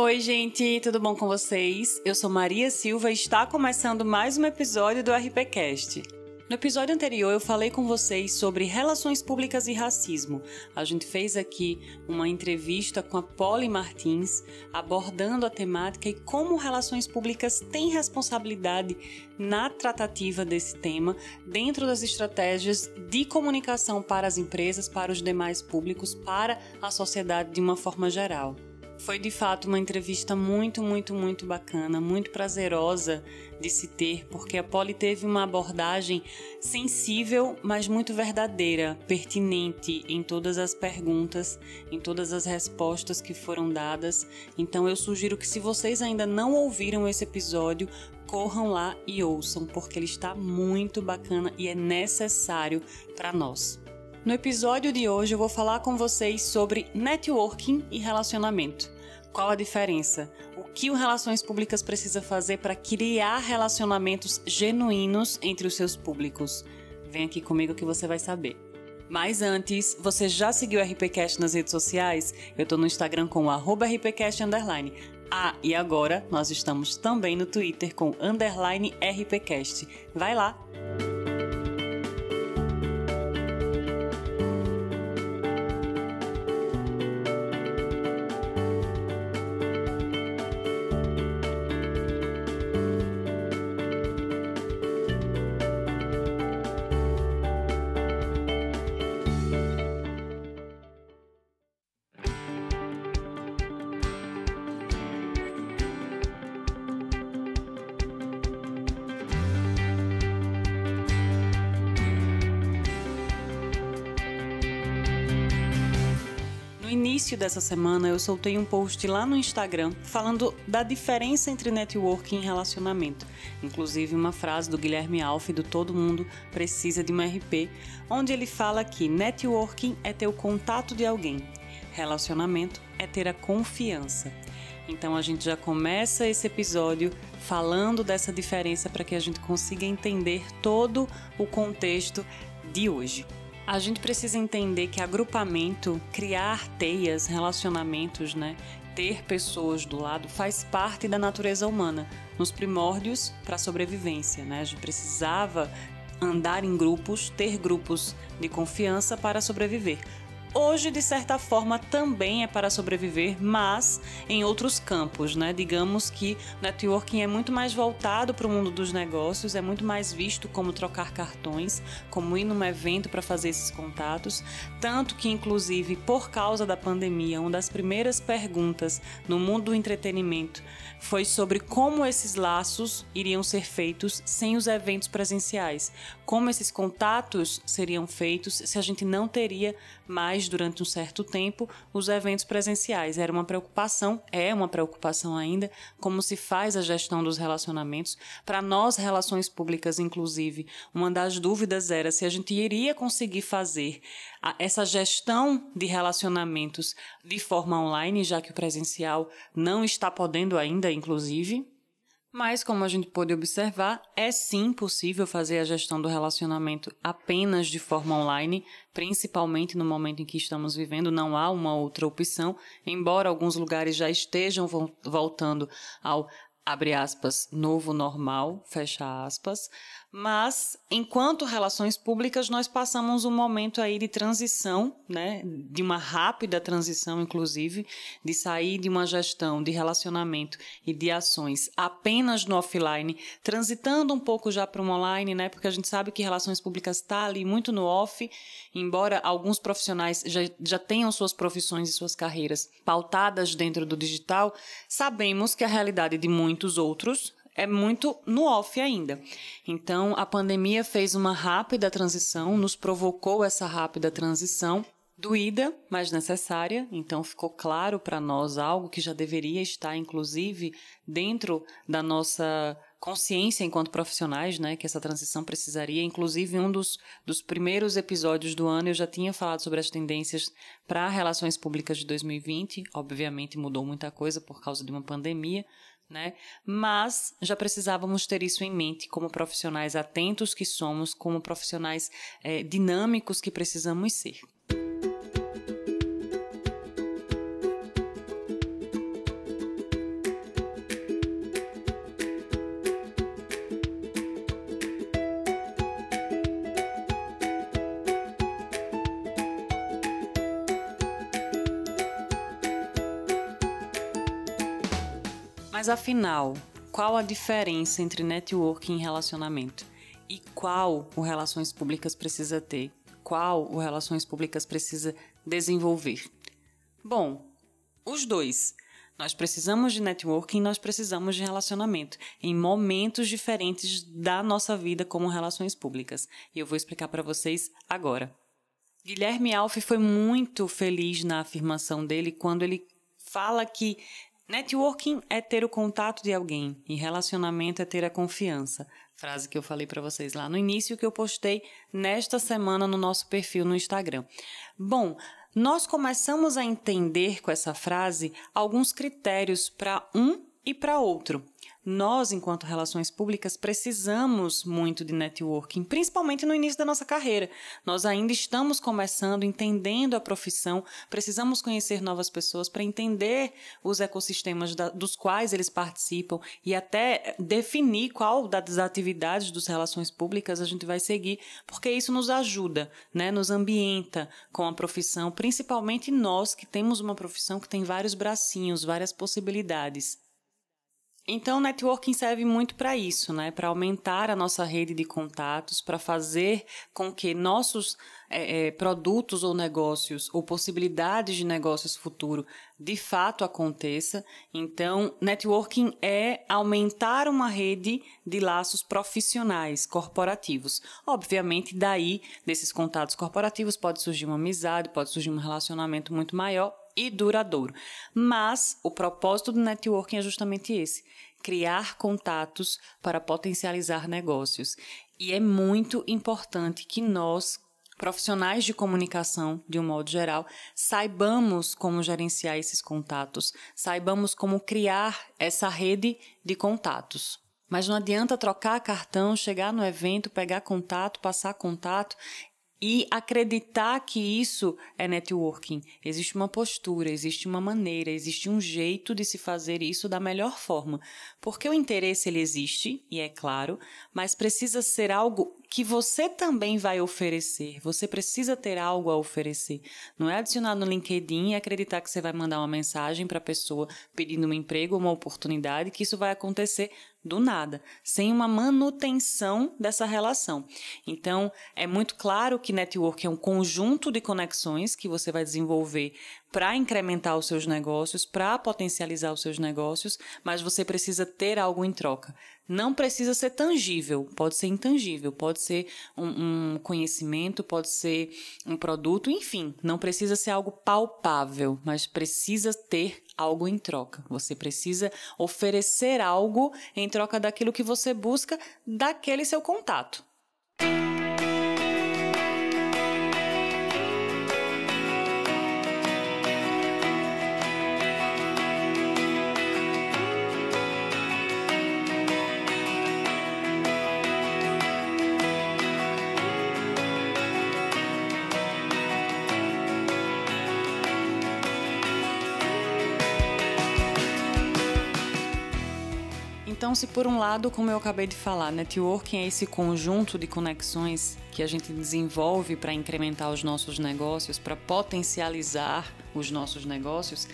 Oi, gente, tudo bom com vocês? Eu sou Maria Silva e está começando mais um episódio do RPCast. No episódio anterior eu falei com vocês sobre relações públicas e racismo. A gente fez aqui uma entrevista com a Polly Martins abordando a temática e como relações públicas têm responsabilidade na tratativa desse tema dentro das estratégias de comunicação para as empresas, para os demais públicos, para a sociedade de uma forma geral. Foi de fato uma entrevista muito, muito, muito bacana, muito prazerosa de se ter, porque a Polly teve uma abordagem sensível, mas muito verdadeira, pertinente em todas as perguntas, em todas as respostas que foram dadas. Então eu sugiro que se vocês ainda não ouviram esse episódio, corram lá e ouçam, porque ele está muito bacana e é necessário para nós. No episódio de hoje eu vou falar com vocês sobre networking e relacionamento. Qual a diferença? O que o Relações Públicas precisa fazer para criar relacionamentos genuínos entre os seus públicos? Vem aqui comigo que você vai saber. Mas antes, você já seguiu o RPCast nas redes sociais? Eu estou no Instagram com o RPCast underline. Ah, e agora nós estamos também no Twitter com underline RPCast. Vai lá! Início dessa semana eu soltei um post lá no Instagram falando da diferença entre networking e relacionamento. Inclusive uma frase do Guilherme Alf do Todo Mundo Precisa de uma RP, onde ele fala que networking é ter o contato de alguém, relacionamento é ter a confiança. Então a gente já começa esse episódio falando dessa diferença para que a gente consiga entender todo o contexto de hoje. A gente precisa entender que agrupamento, criar teias, relacionamentos, né? Ter pessoas do lado faz parte da natureza humana. Nos primórdios, para a sobrevivência, né? A gente precisava andar em grupos, ter grupos de confiança para sobreviver. Hoje, de certa forma, também é para sobreviver, mas em outros campos, né? Digamos que networking é muito mais voltado para o mundo dos negócios, é muito mais visto como trocar cartões, como ir num evento para fazer esses contatos. Tanto que, inclusive, por causa da pandemia, uma das primeiras perguntas no mundo do entretenimento foi sobre como esses laços iriam ser feitos sem os eventos presenciais, como esses contatos seriam feitos se a gente não teria mais durante um certo tempo os eventos presenciais. Era uma preocupação, é uma preocupação ainda, como se faz a gestão dos relacionamentos. Para nós, relações públicas, inclusive, uma das dúvidas era se a gente iria conseguir fazer essa gestão de relacionamentos de forma online, já que o presencial não está podendo ainda, inclusive. Mas, como a gente pôde observar, é sim possível fazer a gestão do relacionamento apenas de forma online, principalmente no momento em que estamos vivendo, não há uma outra opção, embora alguns lugares já estejam voltando ao abre aspas, novo normal, fecha aspas. Mas, enquanto relações públicas, nós passamos um momento aí de transição, né, de uma rápida transição, inclusive, de sair de uma gestão de relacionamento e de ações apenas no offline, transitando um pouco já para o online, né, porque a gente sabe que relações públicas está ali muito no off, embora alguns profissionais já, já tenham suas profissões e suas carreiras pautadas dentro do digital, sabemos que a realidade de muitos outros é muito no off ainda. Então, a pandemia fez uma rápida transição, nos provocou essa rápida transição, doída, mas necessária. Então, ficou claro para nós algo que já deveria estar, inclusive, dentro da nossa consciência enquanto profissionais, né, que essa transição precisaria. Inclusive, um dos, dos primeiros episódios do ano eu já tinha falado sobre as tendências para relações públicas de 2020. Obviamente mudou muita coisa por causa de uma pandemia, né? Mas já precisávamos ter isso em mente como profissionais atentos que somos, como profissionais é, dinâmicos que precisamos ser. Mas afinal, qual a diferença entre networking e relacionamento? E qual o Relações Públicas precisa ter? Qual o Relações Públicas precisa desenvolver? Bom, os dois. Nós precisamos de networking, nós precisamos de relacionamento em momentos diferentes da nossa vida como relações públicas. E eu vou explicar para vocês agora. Guilherme Alf foi muito feliz na afirmação dele quando ele fala que networking é ter o contato de alguém e relacionamento é ter a confiança. Frase que eu falei para vocês lá no início que eu postei nesta semana no nosso perfil no Instagram. Bom, nós começamos a entender com essa frase alguns critérios para um e para outro. Nós, enquanto relações públicas, precisamos muito de networking, principalmente no início da nossa carreira. Nós ainda estamos começando, entendendo a profissão, precisamos conhecer novas pessoas para entender os ecossistemas da, dos quais eles participam e até definir qual das atividades dos relações públicas a gente vai seguir, porque isso nos ajuda, né? nos ambienta com a profissão, principalmente nós que temos uma profissão que tem vários bracinhos, várias possibilidades. Então, networking serve muito para isso, né? Para aumentar a nossa rede de contatos, para fazer com que nossos é, é, produtos ou negócios ou possibilidades de negócios futuro de fato aconteça. Então, networking é aumentar uma rede de laços profissionais, corporativos. Obviamente, daí, desses contatos corporativos, pode surgir uma amizade, pode surgir um relacionamento muito maior e duradouro. Mas o propósito do networking é justamente esse: criar contatos para potencializar negócios. E é muito importante que nós, profissionais de comunicação, de um modo geral, saibamos como gerenciar esses contatos, saibamos como criar essa rede de contatos. Mas não adianta trocar cartão, chegar no evento, pegar contato, passar contato e acreditar que isso é networking. Existe uma postura, existe uma maneira, existe um jeito de se fazer isso da melhor forma. Porque o interesse ele existe, e é claro, mas precisa ser algo que você também vai oferecer. Você precisa ter algo a oferecer. Não é adicionar no LinkedIn e acreditar que você vai mandar uma mensagem para a pessoa pedindo um emprego uma oportunidade, que isso vai acontecer do nada, sem uma manutenção dessa relação. Então, é muito claro que network é um conjunto de conexões que você vai desenvolver para incrementar os seus negócios, para potencializar os seus negócios, mas você precisa ter algo em troca. Não precisa ser tangível, pode ser intangível, pode ser um, um conhecimento, pode ser um produto, enfim, não precisa ser algo palpável, mas precisa ter algo em troca. Você precisa oferecer algo em troca daquilo que você busca daquele seu contato. Então, se por um lado, como eu acabei de falar, networking é esse conjunto de conexões que a gente desenvolve para incrementar os nossos negócios, para potencializar os nossos negócios,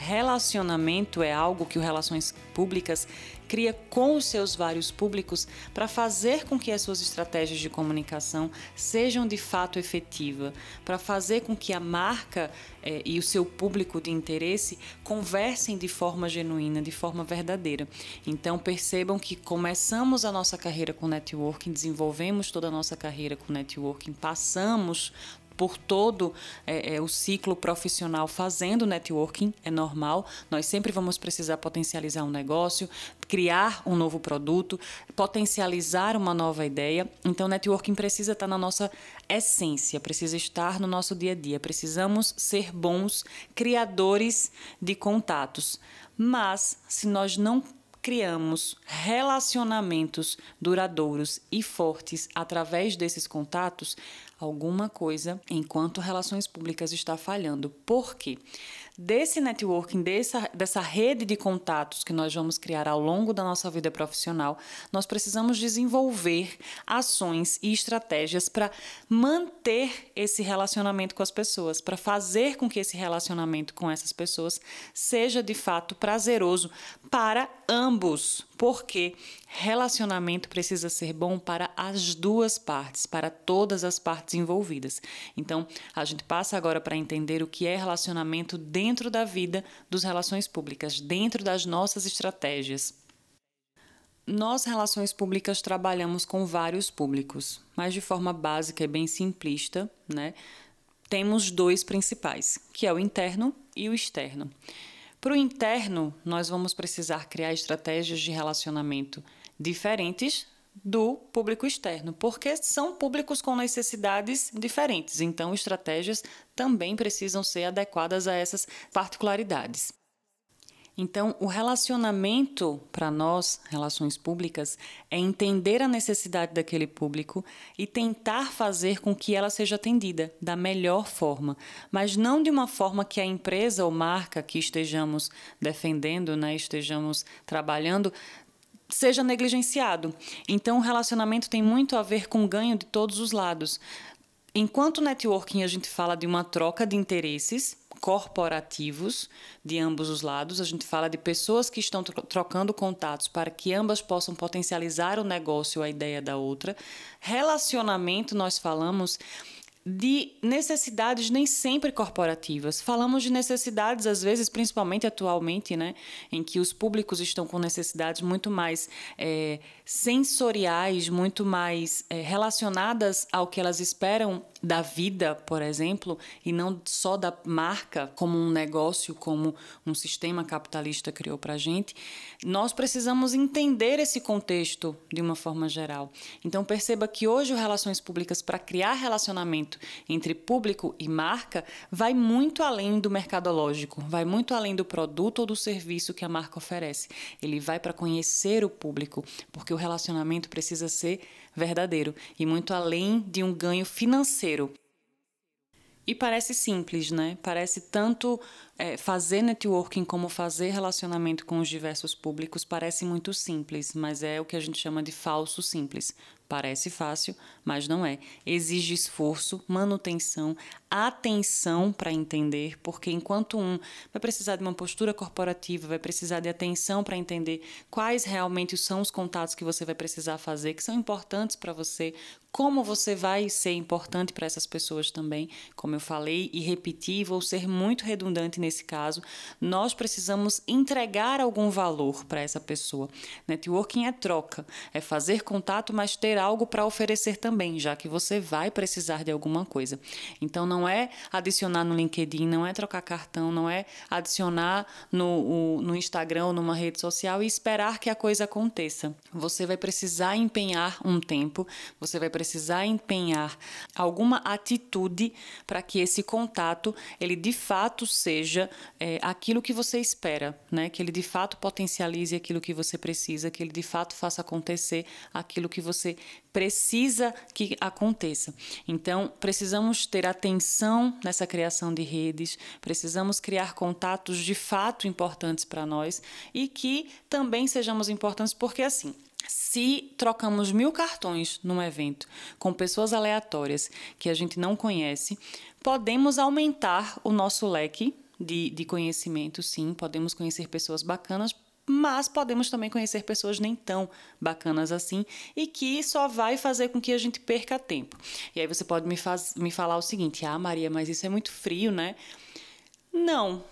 Relacionamento é algo que o Relações Públicas cria com os seus vários públicos para fazer com que as suas estratégias de comunicação sejam de fato efetivas, para fazer com que a marca eh, e o seu público de interesse conversem de forma genuína, de forma verdadeira. Então percebam que começamos a nossa carreira com networking, desenvolvemos toda a nossa carreira com networking, passamos por todo é, é, o ciclo profissional fazendo networking, é normal. Nós sempre vamos precisar potencializar um negócio, criar um novo produto, potencializar uma nova ideia. Então, networking precisa estar na nossa essência, precisa estar no nosso dia a dia. Precisamos ser bons criadores de contatos. Mas, se nós não criamos relacionamentos duradouros e fortes através desses contatos, alguma coisa enquanto relações públicas está falhando. Por quê? desse networking, dessa, dessa rede de contatos que nós vamos criar ao longo da nossa vida profissional, nós precisamos desenvolver ações e estratégias para manter esse relacionamento com as pessoas, para fazer com que esse relacionamento com essas pessoas seja de fato prazeroso para ambos, porque relacionamento precisa ser bom para as duas partes, para todas as partes envolvidas. Então, a gente passa agora para entender o que é relacionamento dentro da vida dos relações públicas, dentro das nossas estratégias. Nós, relações públicas, trabalhamos com vários públicos, mas de forma básica e bem simplista, né? Temos dois principais, que é o interno e o externo. Para o interno, nós vamos precisar criar estratégias de relacionamento diferentes do público externo, porque são públicos com necessidades diferentes, então estratégias também precisam ser adequadas a essas particularidades. Então, o relacionamento para nós, relações públicas, é entender a necessidade daquele público e tentar fazer com que ela seja atendida da melhor forma, mas não de uma forma que a empresa ou marca que estejamos defendendo, né, estejamos trabalhando, seja negligenciado. Então, o relacionamento tem muito a ver com ganho de todos os lados. Enquanto networking a gente fala de uma troca de interesses, corporativos de ambos os lados. A gente fala de pessoas que estão trocando contatos para que ambas possam potencializar o negócio a ideia da outra. Relacionamento, nós falamos de necessidades nem sempre corporativas. Falamos de necessidades, às vezes, principalmente atualmente, né, em que os públicos estão com necessidades muito mais é, sensoriais, muito mais é, relacionadas ao que elas esperam da vida, por exemplo, e não só da marca como um negócio, como um sistema capitalista criou para a gente, nós precisamos entender esse contexto de uma forma geral. Então perceba que hoje relações públicas para criar relacionamento entre público e marca vai muito além do mercadológico, vai muito além do produto ou do serviço que a marca oferece. Ele vai para conhecer o público, porque o relacionamento precisa ser verdadeiro e muito além de um ganho financeiro. E parece simples, né? Parece tanto é, fazer networking como fazer relacionamento com os diversos públicos parece muito simples, mas é o que a gente chama de falso simples. Parece fácil, mas não é. Exige esforço, manutenção, atenção para entender, porque enquanto um vai precisar de uma postura corporativa, vai precisar de atenção para entender quais realmente são os contatos que você vai precisar fazer, que são importantes para você, como você vai ser importante para essas pessoas também, como eu falei e repeti, vou ser muito redundante nesse caso, nós precisamos entregar algum valor para essa pessoa. Networking é troca, é fazer contato, mas ter algo para oferecer também, já que você vai precisar de alguma coisa. Então não é adicionar no LinkedIn, não é trocar cartão, não é adicionar no, o, no Instagram ou numa rede social e esperar que a coisa aconteça. Você vai precisar empenhar um tempo, você vai precisar empenhar alguma atitude para que esse contato ele de fato seja é, aquilo que você espera, né? Que ele de fato potencialize aquilo que você precisa, que ele de fato faça acontecer aquilo que você precisa que aconteça. Então, precisamos ter nessa criação de redes, precisamos criar contatos de fato importantes para nós e que também sejamos importantes, porque assim, se trocamos mil cartões num evento com pessoas aleatórias que a gente não conhece, podemos aumentar o nosso leque de, de conhecimento, sim, podemos conhecer pessoas bacanas, mas podemos também conhecer pessoas nem tão bacanas assim e que só vai fazer com que a gente perca tempo. E aí você pode me, faz, me falar o seguinte: ah, Maria, mas isso é muito frio, né? Não.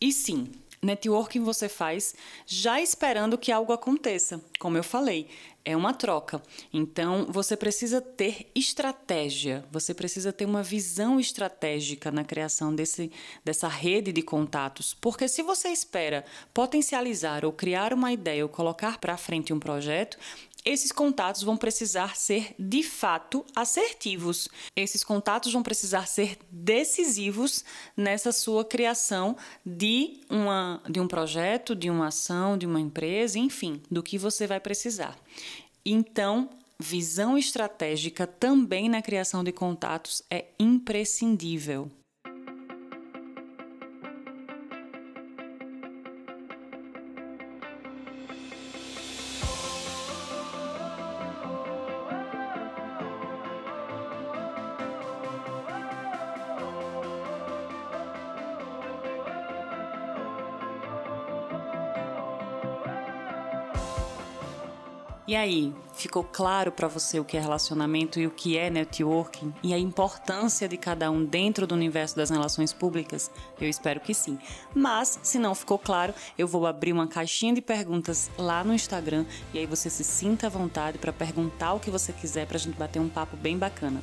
E sim, Networking você faz já esperando que algo aconteça. Como eu falei, é uma troca. Então, você precisa ter estratégia, você precisa ter uma visão estratégica na criação desse, dessa rede de contatos. Porque se você espera potencializar ou criar uma ideia ou colocar para frente um projeto, esses contatos vão precisar ser de fato assertivos. Esses contatos vão precisar ser decisivos nessa sua criação de, uma, de um projeto, de uma ação, de uma empresa, enfim, do que você vai precisar. Então, visão estratégica também na criação de contatos é imprescindível. E aí, ficou claro para você o que é relacionamento e o que é networking e a importância de cada um dentro do universo das relações públicas? Eu espero que sim. Mas, se não ficou claro, eu vou abrir uma caixinha de perguntas lá no Instagram e aí você se sinta à vontade para perguntar o que você quiser para a gente bater um papo bem bacana.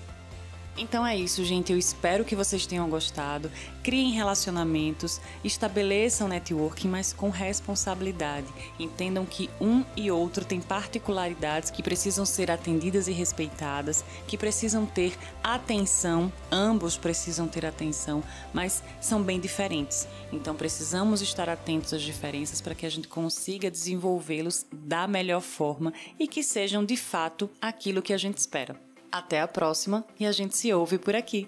Então é isso, gente. Eu espero que vocês tenham gostado. Criem relacionamentos, estabeleçam networking, mas com responsabilidade. Entendam que um e outro têm particularidades que precisam ser atendidas e respeitadas, que precisam ter atenção, ambos precisam ter atenção, mas são bem diferentes. Então precisamos estar atentos às diferenças para que a gente consiga desenvolvê-los da melhor forma e que sejam de fato aquilo que a gente espera. Até a próxima e a gente se ouve por aqui.